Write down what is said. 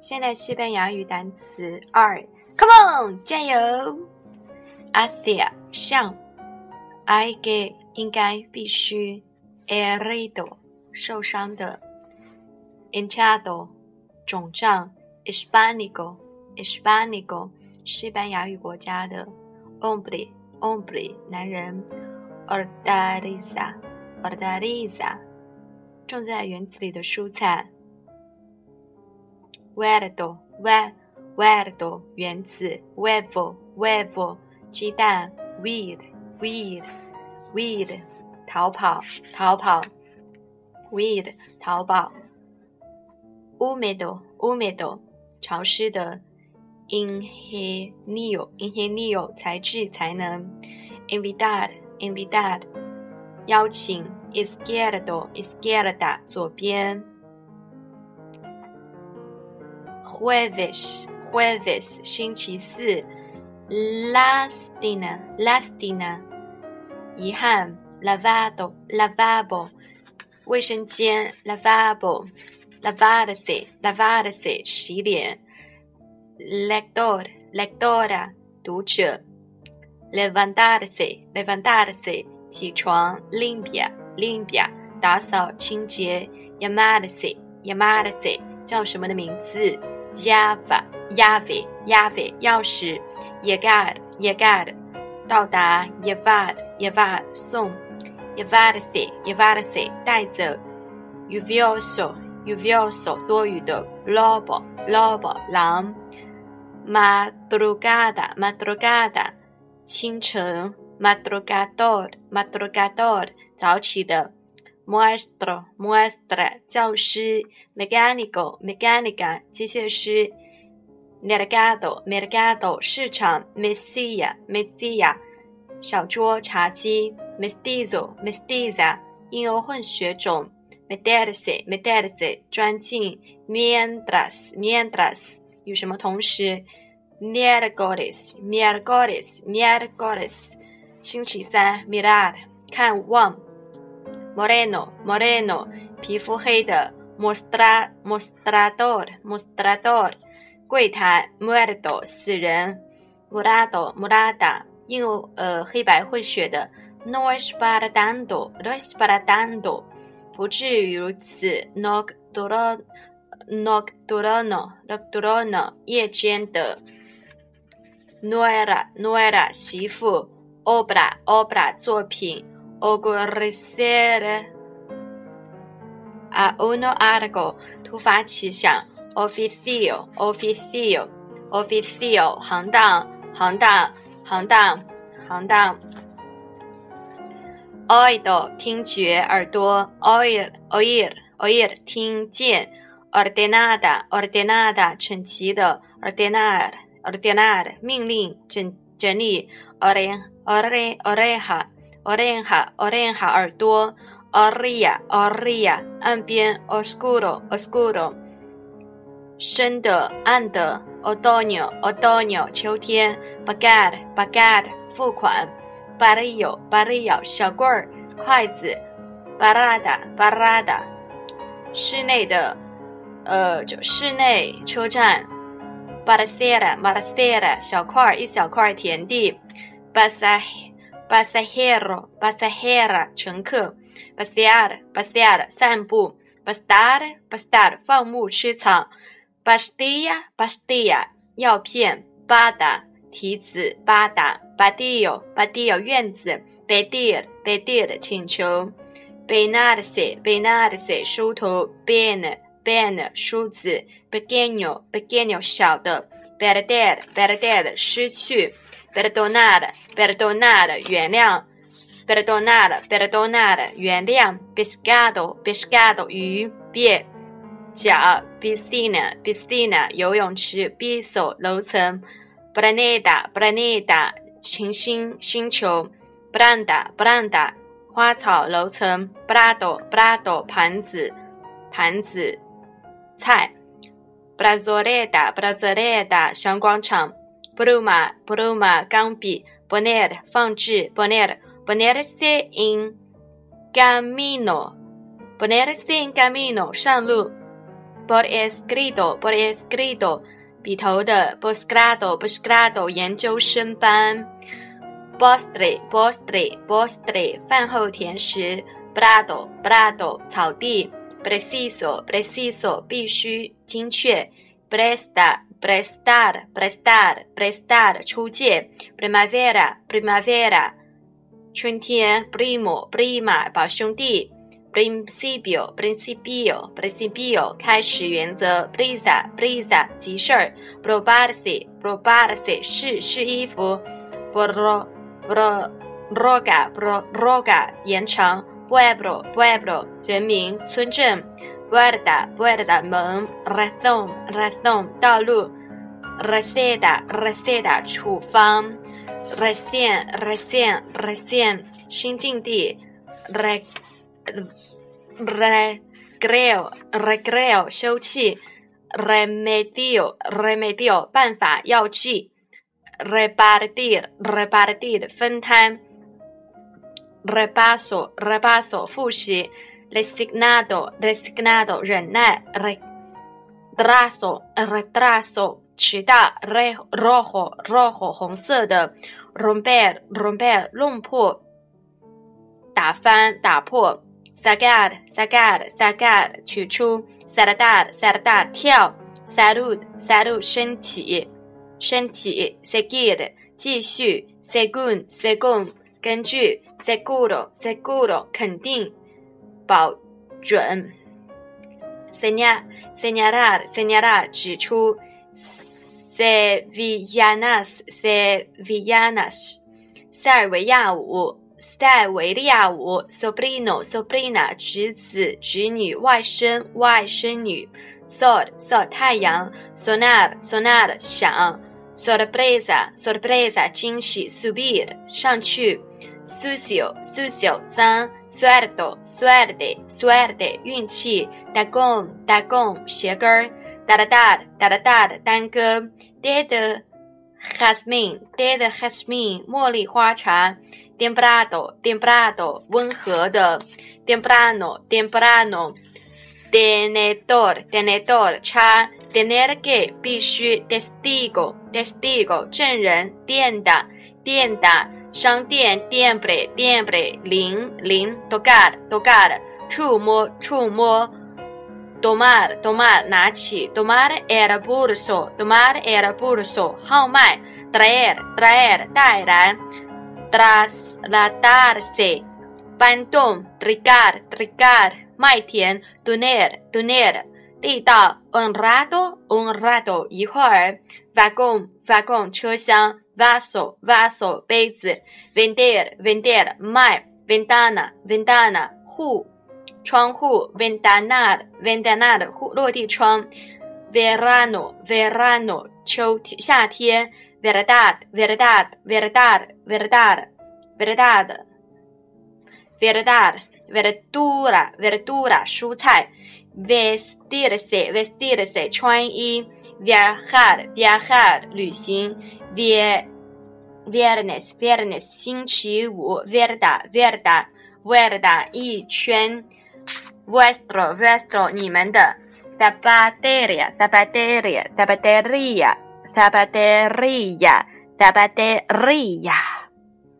现代西班牙语单词二，Come on，加油！Hacia 向，I que 应该必须，herido 受伤的，Enchado 肿胀，Hispanico Hispanico 西班牙语国家的，hombre hombre 男人，Ordariza Ordariza 种在园子里的蔬菜。Verdo, ver, verdo 原子，vevo, vevo 鸡蛋，weed, weed, weed 逃跑，逃跑，weed 逃跑，húmedo, húmedo 潮湿的，ingenio, ingenio 才智才能，invitar, invitar 邀请，izquierdo, izquierda 左边。Jueves, jueves 星期四，lastina, lastina 遗憾，lavado, lavabo 卫生间，lavabo, lavarse, lavarse 洗脸，lector, lectora 读者，levantarse, levantarse 起床，limpia, limpia 打扫清洁，llamarse, llamarse 叫什么的名字？Java, Java, Java，钥匙；Llegar, Llegar，到达；Llevar, Llevar，送，Yevadse Yevadse 带走；Lluvioso, Lluvioso，多余的；Lobo, Lobo，狼；Madrugada, Madrugada，清晨；Madrugador, Madrugador，早起的。Maestro, maestra，教师；mecánico, mecánica，机械师；mercado, mercado，市场；mesilla, mesilla，小桌茶几；mestizo, mestiza，婴儿混血种；meterse, meterse，钻进；mientras, mientras，与什么同时；miércoles, miércoles, miércoles，星期三；mirar，看望。Moreno, Moreno，皮肤黑的 Mostra, mostrador, mostrador，柜台；Muerto，死人；Murado, Murada，印呃黑白混血的；No es para tanto, no es para tanto，不至于如此；Nocturno, Nocturno, Nocturno，夜间的；Nuera, Nuera，媳妇；Obra, Obra，作品。Ocurrir a uno algo 突发奇想，oficio oficio oficio 行当行当行当行当，oído 听觉耳朵，oír oír oír 听见，ordenada ordenada 整齐的，ordenar ordenar 命令整整理，ore ore oreja oreja oreja 耳朵，orilla orilla 岸边，oscuro oscuro 深的暗的，otoño otoño 秋天，pagar pagar 付款，barrio barrio 小棍儿筷子，barada barada 室内的呃就室内车站，baracera baracera 小块儿一小块田地，basa pasajero, pasajera 乘客，pasear, pasear 散步，pastar, pastar 放牧吃草，pastilla, pastilla 药片，bada 提子，bada, badillo, badillo 院子，pedir, pedir 请求，peinarse, peinarse 梳头，bien, bien 梳子，pequeño, pequeño 小的，perder, perder 失去。Perdonar, perdonar 原谅，perdonar, perdonar 原谅，pescado, pescado 鱼，pie 脚，piscina, piscina 游泳池，piso 楼层，planeta, planeta 行星星球，planta, planta 花草楼层，plato, plato 盘子盘子菜 brazoleta, brazoleta, 小广场。Bruma, Bruma 钢笔，Poner 放置，Poner Ponerse in camino, Ponerse in camino 上路 por escrito por escrito 笔头的，Bosgrado，Bosgrado 研究生班，postre postre postre 饭后甜食，brado brado 草地，preciso preciso 必须精确，prestar prestar prestar prestar 出借，primavera primavera 春天，primo prima 表兄弟。principio principio principio 开始原则，prisa prisa 急事儿，probarse probarse 试试衣服，pro pro roga pro roga 延长，pueblo pueblo 人民村镇，puerta puerta 门，razón razón 道路，receta receta 处方，recién recién recién 新境地，re recreo recreo 休憩，remedio remedio 办法药剂，repartir repartir 分摊，repaso repaso 复习，resignado resignado 忍耐，retraso retraso 迟到，rojo rojo 红色的，romper romper 弄破，打翻打破。sacar sacar sacar 取出，saltar saltar 跳，salud salud 身体身体，seguir 继续，según según 根据，seguro seguro 肯定保准，señal señalar señalar 指出，sevillanas sevillanas 塞尔维亚舞。塞维利亚舞，sobrino sobrina 侄子侄女外甥外甥女，sol sol 太阳，sonar sonar 响，sorpresa sorpresa 惊喜，subir 上去，sucio sucio 脏，suerte suerte suerte 运气，dagon dagon 鞋跟儿，dadad dadad 单歌，dead jasmine dead jasmine 茉莉花茶。temprado, temprado，温和的，temprano temprano tenedor tenedor 叉，tener que 必须，testigo testigo 证人，店的店的商店，tiembre tiembre 铃铃，tocar tocar 触摸触摸，tomar tomar 拿起，tomar el pulso tomar el pulso 号脉，traer traer 带来，tras trasladarse, bandón, trigar, trigar, 麦田，doner, doner，地道，honrado, honrado，一会儿，vagón, vagón，车厢，vaso, vaso，杯子，vender, vender，卖，ventana, ventana，户，窗户，ventanar, ventanar，户落地窗，verano, verano，秋天夏天，verdad, verdad, verdad, verdad。verdad, verdad, verdura, verdura, 蔬菜，vestirse, vestirse, 穿衣 ，viajar, viajar, 旅行，viernes, viernes, 星期五，verda, verda, verda, 一圈，vuestro, vuestro, 你们的，zapateria, zapateria, zapateria, zapateria, zapateria